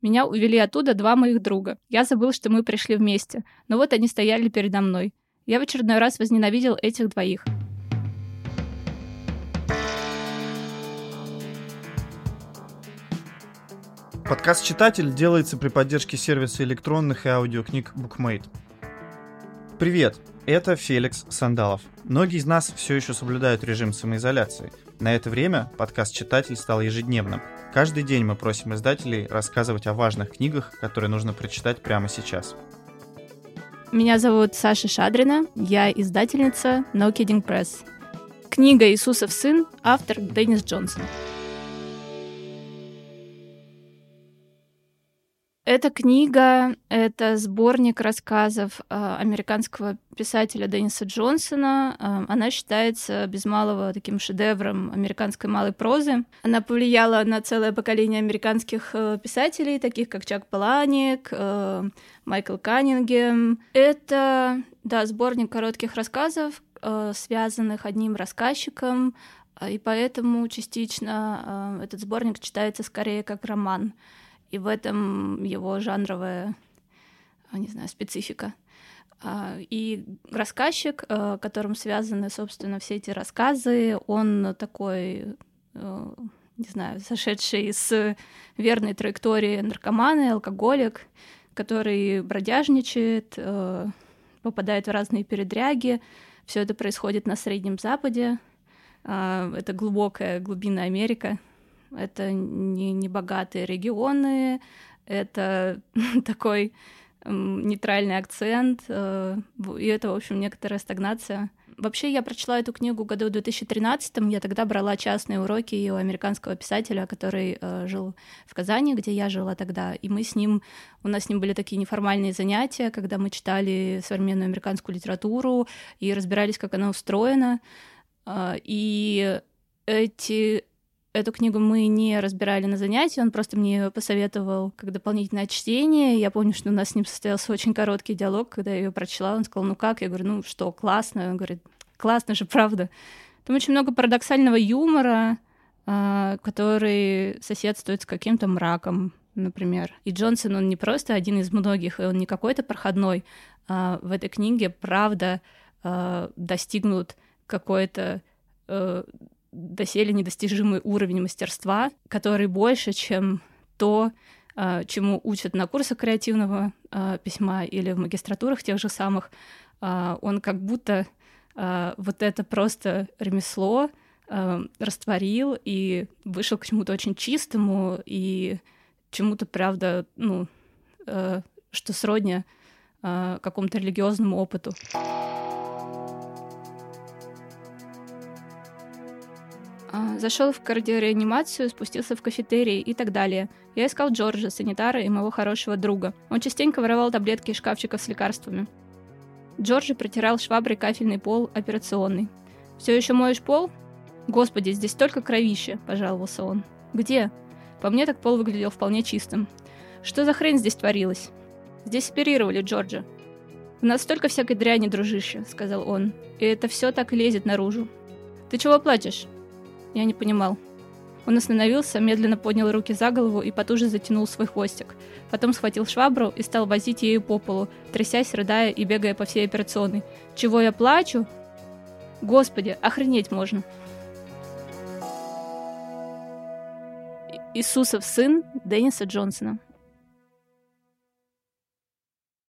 Меня увели оттуда два моих друга. Я забыл, что мы пришли вместе. Но вот они стояли передо мной. Я в очередной раз возненавидел этих двоих. Подкаст «Читатель» делается при поддержке сервиса электронных и аудиокниг BookMate. Привет, это Феликс Сандалов. Многие из нас все еще соблюдают режим самоизоляции. На это время подкаст «Читатель» стал ежедневным. Каждый день мы просим издателей рассказывать о важных книгах, которые нужно прочитать прямо сейчас. Меня зовут Саша Шадрина, я издательница No Kidding Press. Книга «Иисусов сын», автор Деннис Джонсон. Эта книга — это сборник рассказов э, американского писателя Денниса Джонсона. Э, она считается без малого таким шедевром американской малой прозы. Она повлияла на целое поколение американских э, писателей, таких как Чак Паланик, Майкл Каннингем. Это, да, сборник коротких рассказов, связанных одним рассказчиком, и поэтому частично этот сборник читается скорее как роман и в этом его жанровая, а, не знаю, специфика. А, и рассказчик, а, которым связаны, собственно, все эти рассказы, он такой, не знаю, сошедший с верной траектории наркоманы, алкоголик, который бродяжничает, попадает в разные передряги. Все это происходит на Среднем Западе. Это глубокая глубина Америка, это не, не богатые регионы, это такой нейтральный акцент, э, и это, в общем, некоторая стагнация. Вообще, я прочла эту книгу году в 2013 я тогда брала частные уроки у американского писателя, который э, жил в Казани, где я жила тогда, и мы с ним, у нас с ним были такие неформальные занятия, когда мы читали современную американскую литературу и разбирались, как она устроена, э, и эти Эту книгу мы не разбирали на занятии, он просто мне ее посоветовал как дополнительное чтение. Я помню, что у нас с ним состоялся очень короткий диалог, когда я ее прочла. Он сказал, ну как? Я говорю, ну что, классно. Он говорит, классно же, правда. Там очень много парадоксального юмора, а, который соседствует с каким-то мраком, например. И Джонсон, он не просто один из многих, и он не какой-то проходной. А в этой книге, правда, а, достигнут какой-то э, доселе недостижимый уровень мастерства, который больше, чем то, а, чему учат на курсах креативного а, письма или в магистратурах тех же самых. А, он как будто вот это просто ремесло растворил и вышел к чему-то очень чистому и чему-то, правда, ну, что сродня какому-то религиозному опыту. Зашел в кардиореанимацию, спустился в кафетерий и так далее. Я искал Джорджа, санитара и моего хорошего друга. Он частенько воровал таблетки из шкафчиков с лекарствами. Джорджи протирал шваброй кафельный пол операционный. «Все еще моешь пол?» «Господи, здесь столько кровища!» – пожаловался он. «Где?» По мне так пол выглядел вполне чистым. «Что за хрень здесь творилась?» «Здесь оперировали Джорджа». «У нас столько всякой дряни, дружище», — сказал он. «И это все так лезет наружу». «Ты чего плачешь?» Я не понимал. Он остановился, медленно поднял руки за голову и потуже затянул свой хвостик. Потом схватил швабру и стал возить ею по полу, трясясь, рыдая и бегая по всей операционной. «Чего я плачу?» «Господи, охренеть можно!» Иисусов сын Денниса Джонсона.